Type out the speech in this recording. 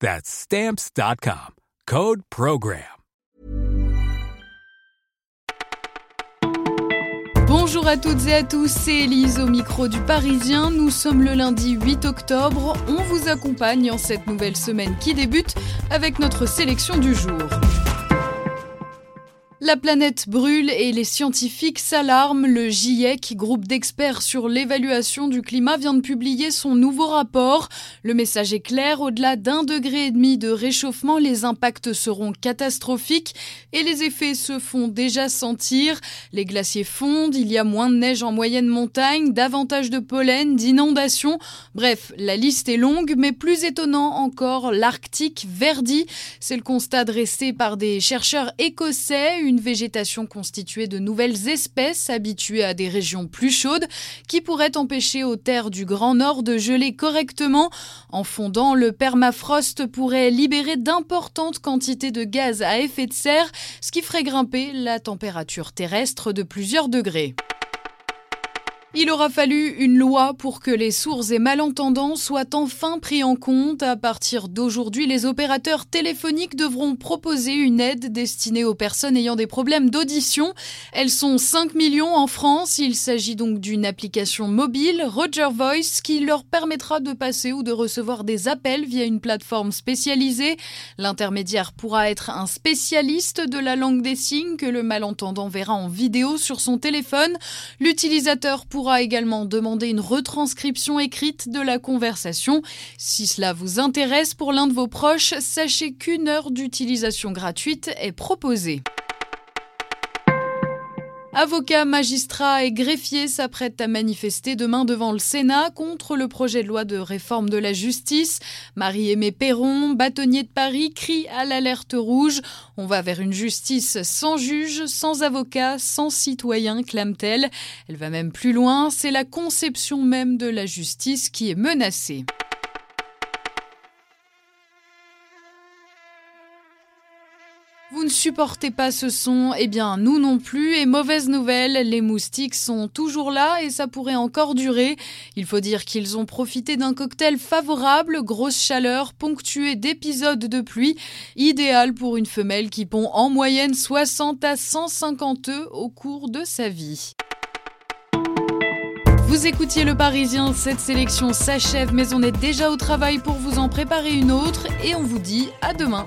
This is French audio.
That's Stamps.com. Code Program. Bonjour à toutes et à tous, c'est Elise au micro du Parisien. Nous sommes le lundi 8 octobre. On vous accompagne en cette nouvelle semaine qui débute avec notre sélection du jour. La planète brûle et les scientifiques s'alarment. Le GIEC, groupe d'experts sur l'évaluation du climat, vient de publier son nouveau rapport. Le message est clair, au-delà d'un degré et demi de réchauffement, les impacts seront catastrophiques et les effets se font déjà sentir. Les glaciers fondent, il y a moins de neige en moyenne montagne, davantage de pollen, d'inondations. Bref, la liste est longue, mais plus étonnant encore, l'Arctique verdit. C'est le constat dressé par des chercheurs écossais, végétation constituée de nouvelles espèces habituées à des régions plus chaudes qui pourraient empêcher aux terres du Grand Nord de geler correctement. En fondant, le permafrost pourrait libérer d'importantes quantités de gaz à effet de serre, ce qui ferait grimper la température terrestre de plusieurs degrés. Il aura fallu une loi pour que les sourds et malentendants soient enfin pris en compte. À partir d'aujourd'hui, les opérateurs téléphoniques devront proposer une aide destinée aux personnes ayant des problèmes d'audition. Elles sont 5 millions en France. Il s'agit donc d'une application mobile, Roger Voice, qui leur permettra de passer ou de recevoir des appels via une plateforme spécialisée. L'intermédiaire pourra être un spécialiste de la langue des signes que le malentendant verra en vidéo sur son téléphone. L'utilisateur pourra pourra également demander une retranscription écrite de la conversation. Si cela vous intéresse pour l'un de vos proches, sachez qu'une heure d'utilisation gratuite est proposée. Avocats, magistrats et greffiers s'apprêtent à manifester demain devant le Sénat contre le projet de loi de réforme de la justice. Marie-Aimée Perron, bâtonnier de Paris, crie à l'alerte rouge. On va vers une justice sans juge, sans avocat, sans citoyen, clame-t-elle. Elle va même plus loin, c'est la conception même de la justice qui est menacée. Supportez pas ce son Eh bien, nous non plus. Et mauvaise nouvelle, les moustiques sont toujours là et ça pourrait encore durer. Il faut dire qu'ils ont profité d'un cocktail favorable, grosse chaleur, ponctuée d'épisodes de pluie, idéal pour une femelle qui pond en moyenne 60 à 150 œufs au cours de sa vie. Vous écoutiez Le Parisien, cette sélection s'achève, mais on est déjà au travail pour vous en préparer une autre et on vous dit à demain.